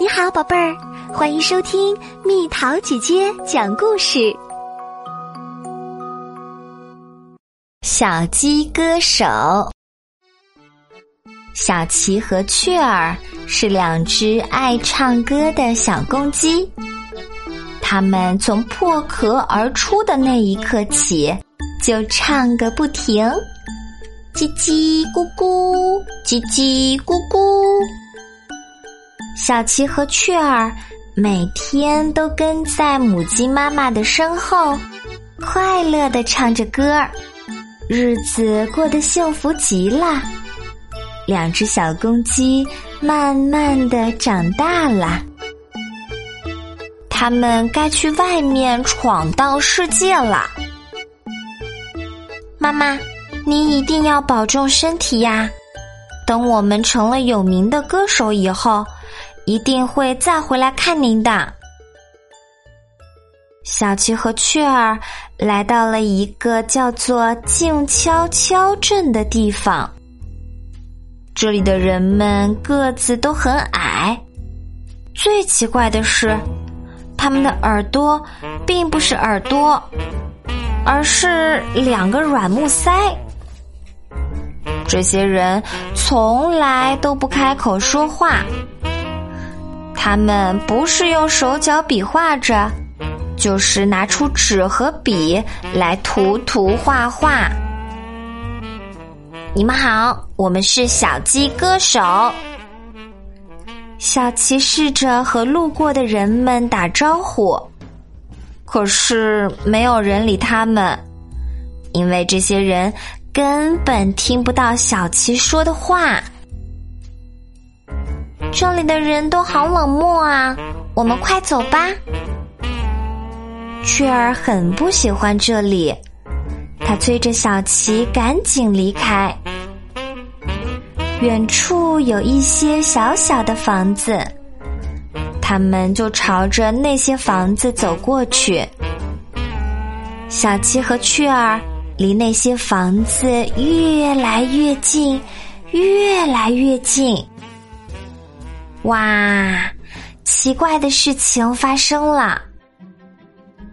你好，宝贝儿，欢迎收听蜜桃姐姐讲故事。小鸡歌手小琪和雀儿是两只爱唱歌的小公鸡，它们从破壳而出的那一刻起，就唱个不停，叽叽咕咕，叽叽咕咕。小琪和雀儿每天都跟在母鸡妈妈的身后，快乐的唱着歌儿，日子过得幸福极了。两只小公鸡慢慢的长大了，它们该去外面闯荡世界了。妈妈，你一定要保重身体呀！等我们成了有名的歌手以后。一定会再回来看您的。小琪和雀儿来到了一个叫做静悄悄镇的地方。这里的人们个子都很矮，最奇怪的是，他们的耳朵并不是耳朵，而是两个软木塞。这些人从来都不开口说话。他们不是用手脚比划着，就是拿出纸和笔来涂涂画画。你们好，我们是小鸡歌手。小琪试着和路过的人们打招呼，可是没有人理他们，因为这些人根本听不到小琪说的话。这里的人都好冷漠啊！我们快走吧。雀儿很不喜欢这里，他催着小琪赶紧离开。远处有一些小小的房子，他们就朝着那些房子走过去。小七和雀儿离那些房子越来越近，越来越近。哇，奇怪的事情发生了！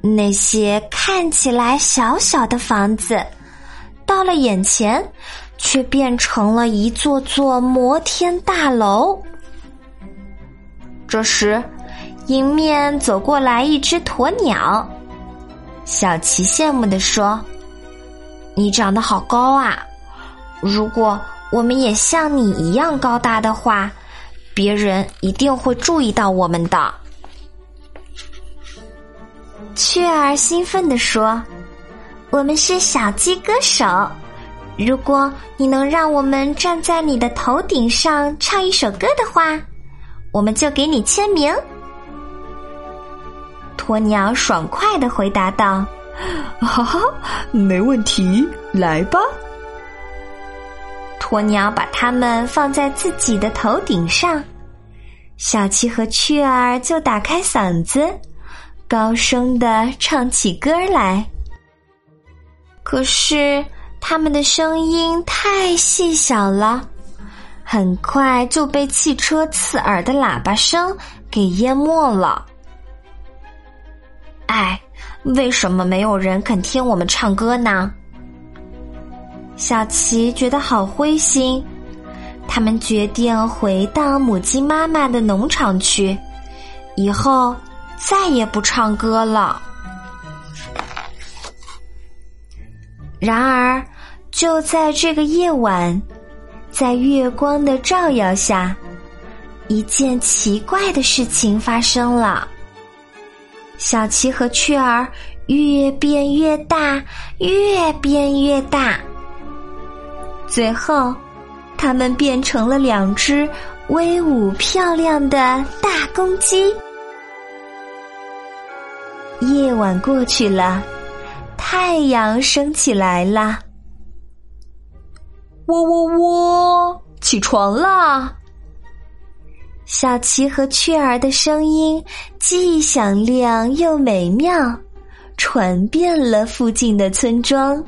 那些看起来小小的房子，到了眼前，却变成了一座座摩天大楼。这时，迎面走过来一只鸵鸟，小琪羡慕地说：“你长得好高啊！如果我们也像你一样高大的话。”别人一定会注意到我们的。雀儿兴奋地说：“我们是小鸡歌手，如果你能让我们站在你的头顶上唱一首歌的话，我们就给你签名。”鸵鸟爽快的回答道：“哈哈，没问题，来吧。”鸵鸟把它们放在自己的头顶上，小七和雀儿就打开嗓子，高声的唱起歌来。可是他们的声音太细小了，很快就被汽车刺耳的喇叭声给淹没了。哎，为什么没有人肯听我们唱歌呢？小琪觉得好灰心，他们决定回到母鸡妈妈的农场去，以后再也不唱歌了。然而，就在这个夜晚，在月光的照耀下，一件奇怪的事情发生了。小琪和雀儿越变越大，越变越大。最后，它们变成了两只威武漂亮的大公鸡。夜晚过去了，太阳升起来了。喔喔喔，起床啦！小琪和雀儿的声音既响亮又美妙，传遍了附近的村庄。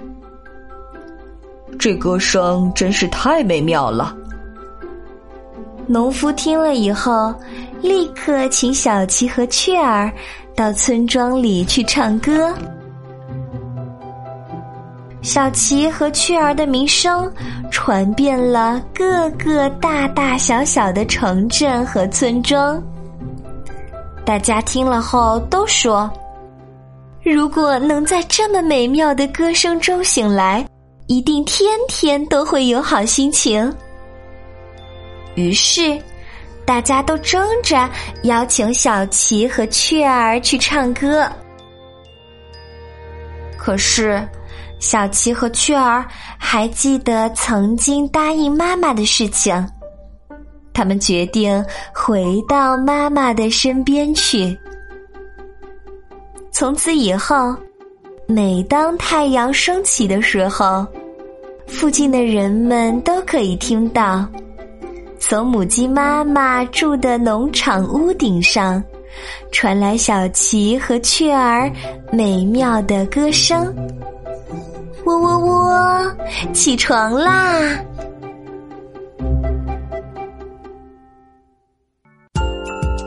这歌声真是太美妙了。农夫听了以后，立刻请小琪和雀儿到村庄里去唱歌。小琪和雀儿的名声传遍了各个大大小小的城镇和村庄。大家听了后都说：“如果能在这么美妙的歌声中醒来，一定天天都会有好心情。”于是，大家都争着邀请小琪和雀儿去唱歌。可是。小琪和雀儿还记得曾经答应妈妈的事情，他们决定回到妈妈的身边去。从此以后，每当太阳升起的时候，附近的人们都可以听到，从母鸡妈妈住的农场屋顶上传来小琪和雀儿美妙的歌声。喔喔喔！起床啦！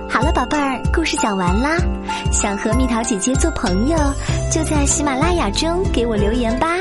好了，宝贝儿，故事讲完啦。想和蜜桃姐姐做朋友，就在喜马拉雅中给我留言吧。